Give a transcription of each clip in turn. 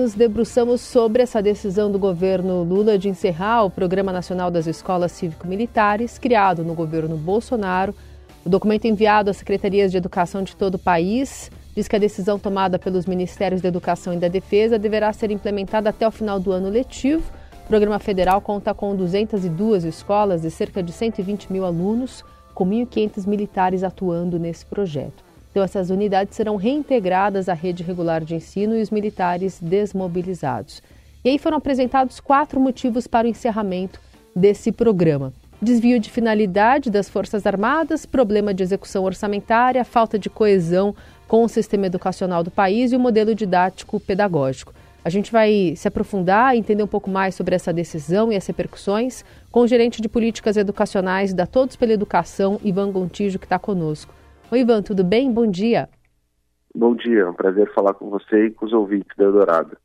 nos debruçamos sobre essa decisão do governo Lula de encerrar o Programa Nacional das Escolas Cívico-Militares, criado no governo Bolsonaro. O documento enviado às secretarias de educação de todo o país diz que a decisão tomada pelos Ministérios da Educação e da Defesa deverá ser implementada até o final do ano letivo. O programa federal conta com 202 escolas e cerca de 120 mil alunos, com 1.500 militares atuando nesse projeto. Então, essas unidades serão reintegradas à rede regular de ensino e os militares desmobilizados. E aí foram apresentados quatro motivos para o encerramento desse programa: desvio de finalidade das Forças Armadas, problema de execução orçamentária, falta de coesão com o sistema educacional do país e o modelo didático pedagógico. A gente vai se aprofundar e entender um pouco mais sobre essa decisão e as repercussões com o gerente de políticas educacionais da Todos pela Educação, Ivan Gontijo, que está conosco. Oi, Ivan, tudo bem? Bom dia. Bom dia, é um prazer falar com você e com os ouvintes da Eldorado.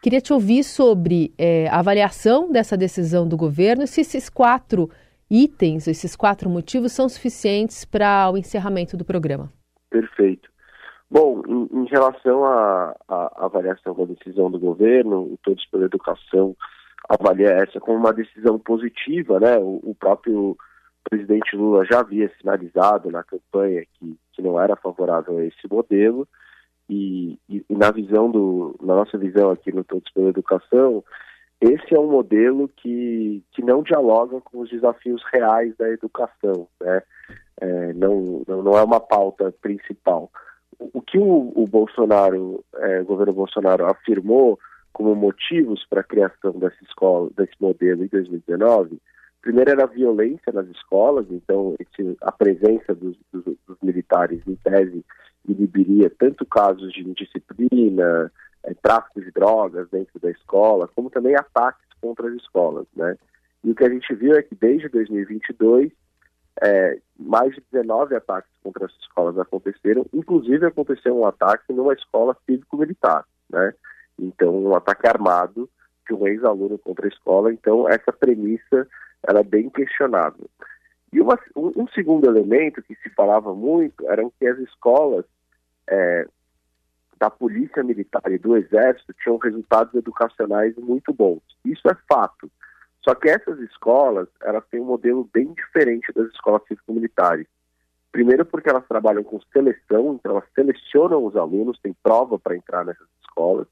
Queria te ouvir sobre é, a avaliação dessa decisão do governo e se esses quatro itens, esses quatro motivos são suficientes para o encerramento do programa. Perfeito. Bom, em, em relação à avaliação da decisão do governo, o Todos pela Educação avalia essa como uma decisão positiva, né? O, o próprio presidente Lula já havia sinalizado na campanha que, que não era favorável a esse modelo e, e, e, na visão do, na nossa visão aqui no Todos pela Educação, esse é um modelo que, que não dialoga com os desafios reais da educação, né? É, não, não, não é uma pauta principal. O, o que o, o Bolsonaro, é, o governo Bolsonaro afirmou como motivos para a criação dessa escola, desse modelo em 2019 Primeiro era a violência nas escolas, então esse, a presença dos, dos, dos, militares em tese inibiria tanto casos de indisciplina, é, tráfico de drogas dentro da escola, como também ataques contra as escolas, né? E o que a gente viu é que desde 2022 é, mais de 19 ataques contra as escolas aconteceram, inclusive aconteceu um ataque numa escola cívico-militar, né? Então, um ataque armado de um ex-aluno contra a escola. Então, essa premissa ela é bem questionável. E uma, um, um, segundo elemento que se falava muito eram que as escolas é, da polícia militar e do exército tinham resultados educacionais muito bons. Isso é fato. Só que essas escolas, elas têm um modelo bem diferente das escolas cívico-militares. Primeiro porque elas trabalham com seleção, então elas selecionam os alunos, tem prova para entrar nessas escolas.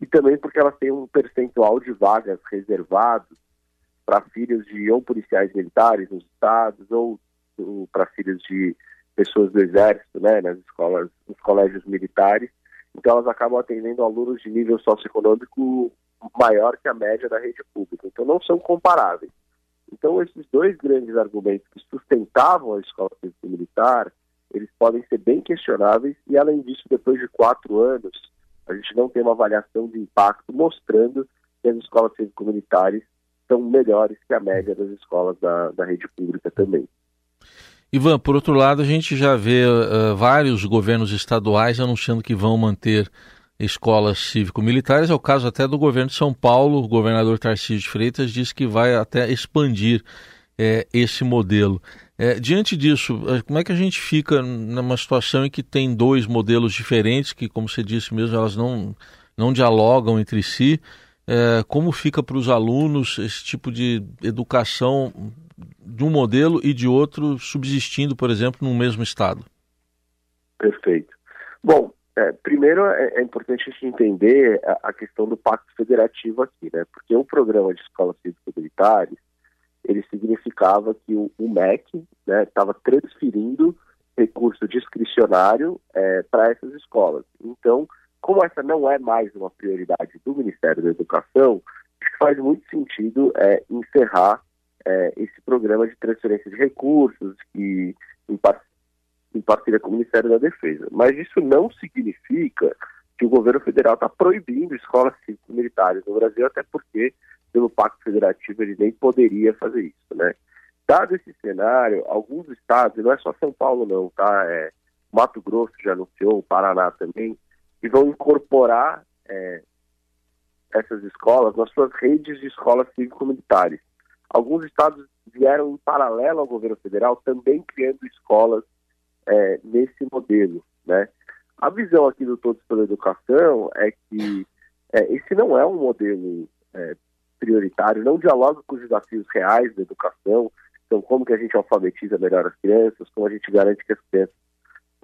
E também porque elas têm um percentual de vagas reservados para filhos de ou policiais militares nos estados ou, ou para filhos de pessoas do exército, né, nas escolas, nos colégios militares. Então elas acabam atendendo alunos de nível socioeconômico maior que a média da rede pública. Então não são comparáveis. Então esses dois grandes argumentos que sustentavam a escola cívico-militar, eles podem ser bem questionáveis e além disso, depois de quatro anos, a gente não tem uma avaliação de impacto mostrando que as escolas cívico-militares são melhores que a média das escolas da, da rede pública também. Ivan, por outro lado, a gente já vê uh, vários governos estaduais anunciando que vão manter escolas cívico-militares. É o caso até do governo de São Paulo. O governador Tarcísio de Freitas disse que vai até expandir é, esse modelo. É, diante disso, como é que a gente fica numa situação em que tem dois modelos diferentes, que, como você disse mesmo, elas não, não dialogam entre si? É, como fica para os alunos esse tipo de educação de um modelo e de outro subsistindo, por exemplo, no mesmo estado? Perfeito. Bom, é, primeiro é, é, importante a gente entender a, a, questão do pacto federativo aqui, né? Porque o programa de escolas cívico-militares, ele significava que o, o MEC estava né, transferindo recurso discricionário é, para essas escolas. Então, como essa não é mais uma prioridade do Ministério da Educação, faz muito sentido é, encerrar é, esse programa de transferência de recursos e em, par em parceria com o Ministério da Defesa. Mas isso não significa que o governo federal está proibindo escolas cívico-militares no Brasil, até porque, pelo Pacto Federativo, ele nem poderia fazer isso, né? Dado esse cenário, alguns estados, e não é só São Paulo não, tá? É, Mato Grosso já anunciou, o Paraná também, e vão incorporar é, essas escolas nas suas redes de escolas cívico-militares. Alguns estados vieram em paralelo ao governo federal também criando escolas é, nesse modelo, né? A visão aqui do Todos pela Educação é que É, esse não é um modelo é, prioritário, não dialoga com os desafios reais da educação, então como que a gente alfabetiza melhor as crianças, como a gente garante que as crianças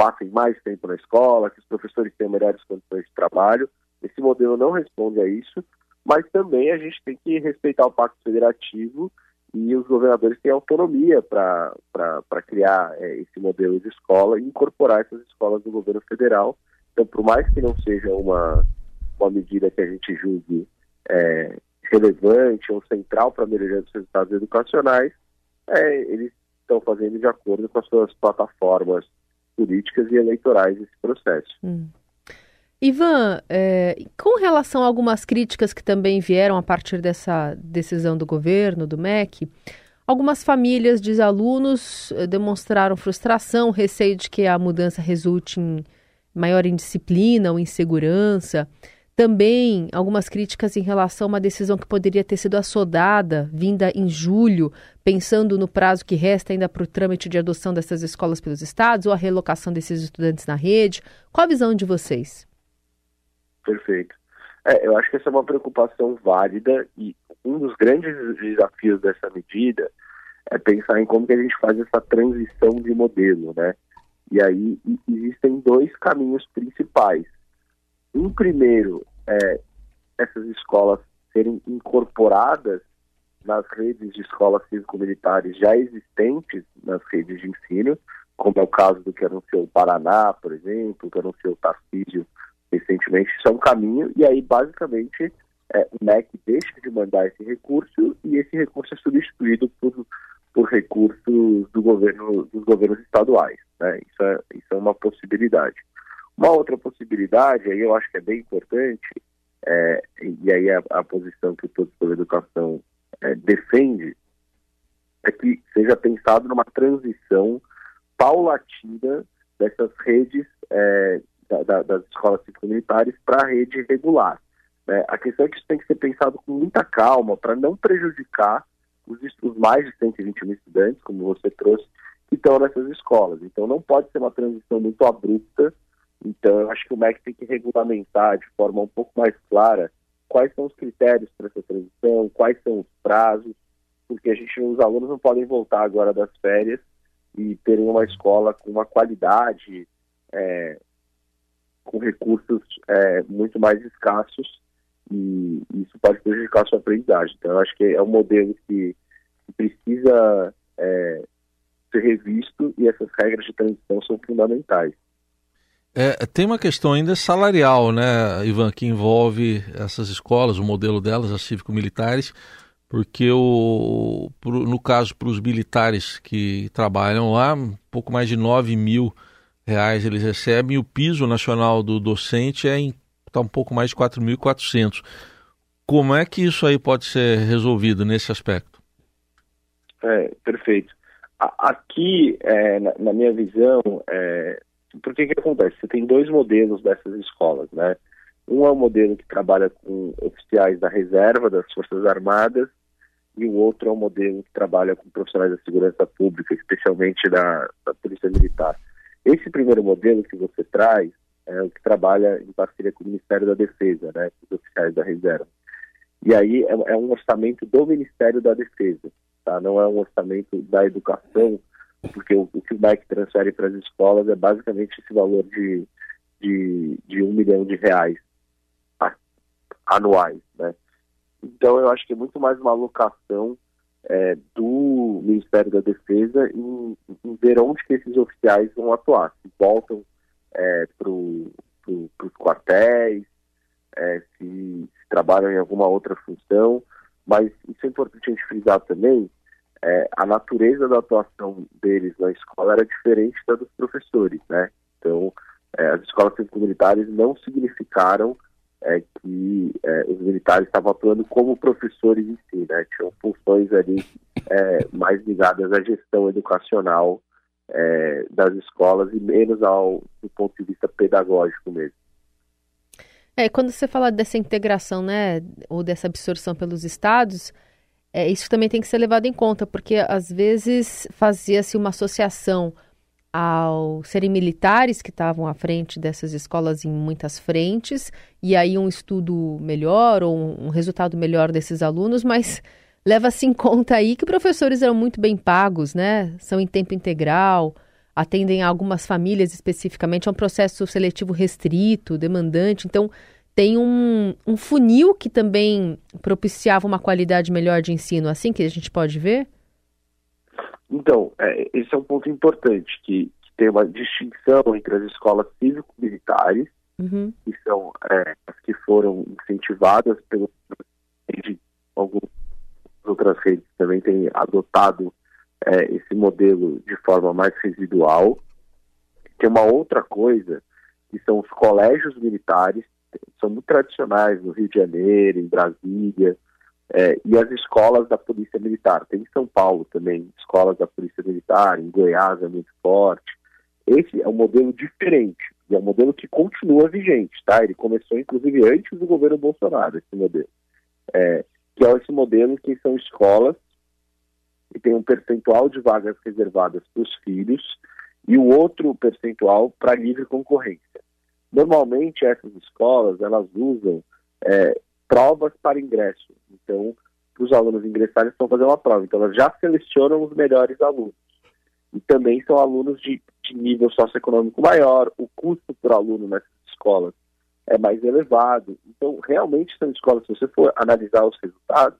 passem mais tempo na escola, que os professores tenham melhores condições de trabalho. Esse modelo não responde a isso, mas também a gente tem que respeitar o Pacto Federativo e os governadores têm autonomia para criar é, esse modelo de escola e incorporar essas escolas do governo federal. Então, por mais que não seja uma, uma medida que a gente julgue é, relevante ou central para a melhoria dos resultados educacionais, é, eles estão fazendo de acordo com as suas plataformas políticas e eleitorais esse processo. Hum. Ivan, é, com relação a algumas críticas que também vieram a partir dessa decisão do governo, do MEC, algumas famílias de alunos eh, demonstraram frustração, receio de que a mudança resulte em maior indisciplina ou insegurança. Também algumas críticas em relação a uma decisão que poderia ter sido assodada, vinda em julho, pensando no prazo que resta ainda para o trâmite de adoção dessas escolas pelos estados ou a relocação desses estudantes na rede. Qual a visão de vocês? Perfeito. É, eu acho que essa é uma preocupação válida e um dos grandes desafios dessa medida é pensar em como que a gente faz essa transição de modelo, né? E aí existem dois caminhos principais. Um primeiro é essas escolas serem incorporadas nas redes de escolas cívico-militares já existentes nas redes de ensino, como é o caso do que anunciou o Paraná, por exemplo, que anunciou o Tarcísio recentemente, isso é um caminho, e aí basicamente é, o MEC deixa de mandar esse recurso e esse recurso é substituído por, por recursos do governo, dos governos estaduais. Né? Isso, é, isso é uma possibilidade. Uma outra possibilidade, aí eu acho que é bem importante, é, e aí a, a, posição que o Todos pela Educação é, defende, é que seja pensado numa transição paulatina dessas redes é, da, da, das escolas cívico-militares para a rede regular. Né? A questão é que isso tem que ser pensado com muita calma para não prejudicar os, os mais de 120 mil estudantes, como você trouxe, que estão nessas escolas. Então não pode ser uma transição muito abrupta. Então eu acho que o MEC tem que regulamentar de forma um pouco mais clara quais são os critérios para essa transição, quais são os prazos, porque a gente, os alunos não podem voltar agora das férias e terem uma escola com uma qualidade é, com recursos é, muito mais escassos e isso pode prejudicar a sua aprendizagem. Então, eu acho que é um modelo que, precisa é, ser revisto e essas regras de transição são fundamentais. É, tem uma questão ainda salarial, né, Ivan, que envolve essas escolas, o modelo delas, as cívico-militares, porque o, pro, no caso para os militares que trabalham lá, um pouco mais de 9 mil reais eles recebem e o piso nacional do docente é está um pouco mais de 4.400. Como é que isso aí pode ser resolvido nesse aspecto? É, perfeito. Aqui, é, na, na, minha visão, é, por que que acontece? Você tem dois modelos dessas escolas, né? Um é o um modelo que trabalha com oficiais da reserva das Forças Armadas e o outro é o um modelo que trabalha com profissionais da segurança pública, especialmente da, da Polícia Militar. Esse primeiro modelo que você traz é o que trabalha em parceria com o Ministério da Defesa, né, os oficiais da reserva. E aí é, é um orçamento do Ministério da Defesa, tá? não é um orçamento da educação, porque o, o que o MEC transfere para as escolas é basicamente esse valor de, de, de um milhão de reais anuais. Né? Então eu acho que é muito mais uma alocação é, do Ministério da Defesa em, em, ver onde que esses oficiais vão atuar, se voltam é, para pro, os quartéis, é, se, se, trabalham em alguma outra função, mas isso é importante a gente frisar também, é, a natureza da atuação deles na escola era diferente da dos professores, né? Então, é, as escolas cívico-militares não significaram é que é, os militares estavam atuando como professores em si, né? Tinham funções ali é, mais ligadas à gestão educacional é, das escolas e menos ao do ponto de vista pedagógico mesmo. É, quando você fala dessa integração, né, ou dessa absorção pelos estados, é, isso também tem que ser levado em conta, porque às vezes fazia-se uma associação ao serem militares que estavam à frente dessas escolas em muitas frentes, e aí um estudo melhor ou um resultado melhor desses alunos, mas leva-se em conta aí que professores eram muito bem pagos, né? São em tempo integral, atendem a algumas famílias especificamente, é um processo seletivo restrito, demandante, então tem um, um funil que também propiciava uma qualidade melhor de ensino, assim que a gente pode ver? Então, é, esse é um ponto importante, que, que, tem uma distinção entre as escolas cívico-militares, uhum. que são é, as que foram incentivadas pelo algumas outras redes também têm adotado é, esse modelo de forma mais residual. Tem uma outra coisa, que são os colégios militares, são muito tradicionais no Rio de Janeiro, em Brasília, é, e as escolas da Polícia Militar. Tem em São Paulo também, escolas da Polícia Militar, em Goiás é muito forte. Esse é um modelo diferente, e é um modelo que continua vigente, tá? Ele começou, inclusive, antes do governo Bolsonaro, esse modelo. É, que é esse modelo que são escolas que tem um percentual de vagas reservadas para os filhos e o outro percentual para livre concorrência. Normalmente essas escolas elas usam é, provas para ingresso. Então, os alunos ingressarem estão fazendo uma prova. Então, elas já selecionam os melhores alunos. E também são alunos de, de nível socioeconômico maior. O custo por aluno nessas escolas é mais elevado. Então, realmente são escolas, se você for analisar os resultados,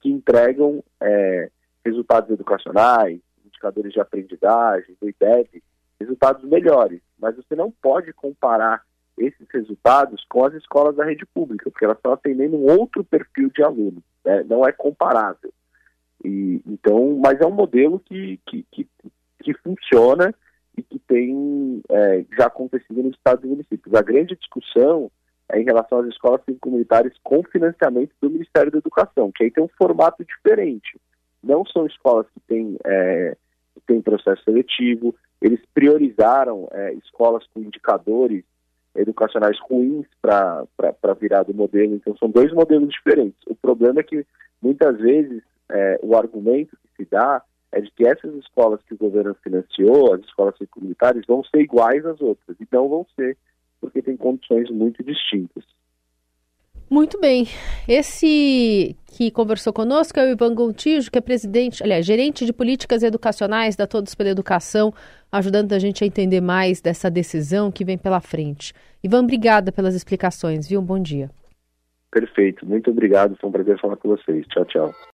que entregam é, resultados educacionais, indicadores de aprendizagem, do IDEB, resultados melhores. Mas você não pode comparar esses resultados com as escolas da rede pública, porque elas estão atendendo um outro perfil de aluno, né? não é comparável. E, então, mas é um modelo que, que, que, que funciona e que tem é, já acontecido nos estados e municípios. A grande discussão é em relação às escolas cívico-militares com financiamento do Ministério da Educação, que aí tem um formato diferente. Não são escolas que têm, é, têm processo seletivo, eles priorizaram é, escolas com indicadores educacionais ruins para virar do modelo. Então, são dois modelos diferentes. O problema é que, muitas vezes, é, o argumento que se dá é de que essas escolas que o governo financiou, as escolas militares, vão ser iguais às outras. E não vão ser, porque tem condições muito distintas. Muito bem. Esse que conversou conosco é o Ivan Gontijo, que é presidente, aliás, gerente de políticas educacionais da Todos pela Educação, ajudando a gente a entender mais dessa decisão que vem pela frente. Ivan, obrigada pelas explicações, viu? Um bom dia. Perfeito. Muito obrigado. Foi um prazer falar com vocês. Tchau, tchau.